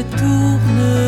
me tourne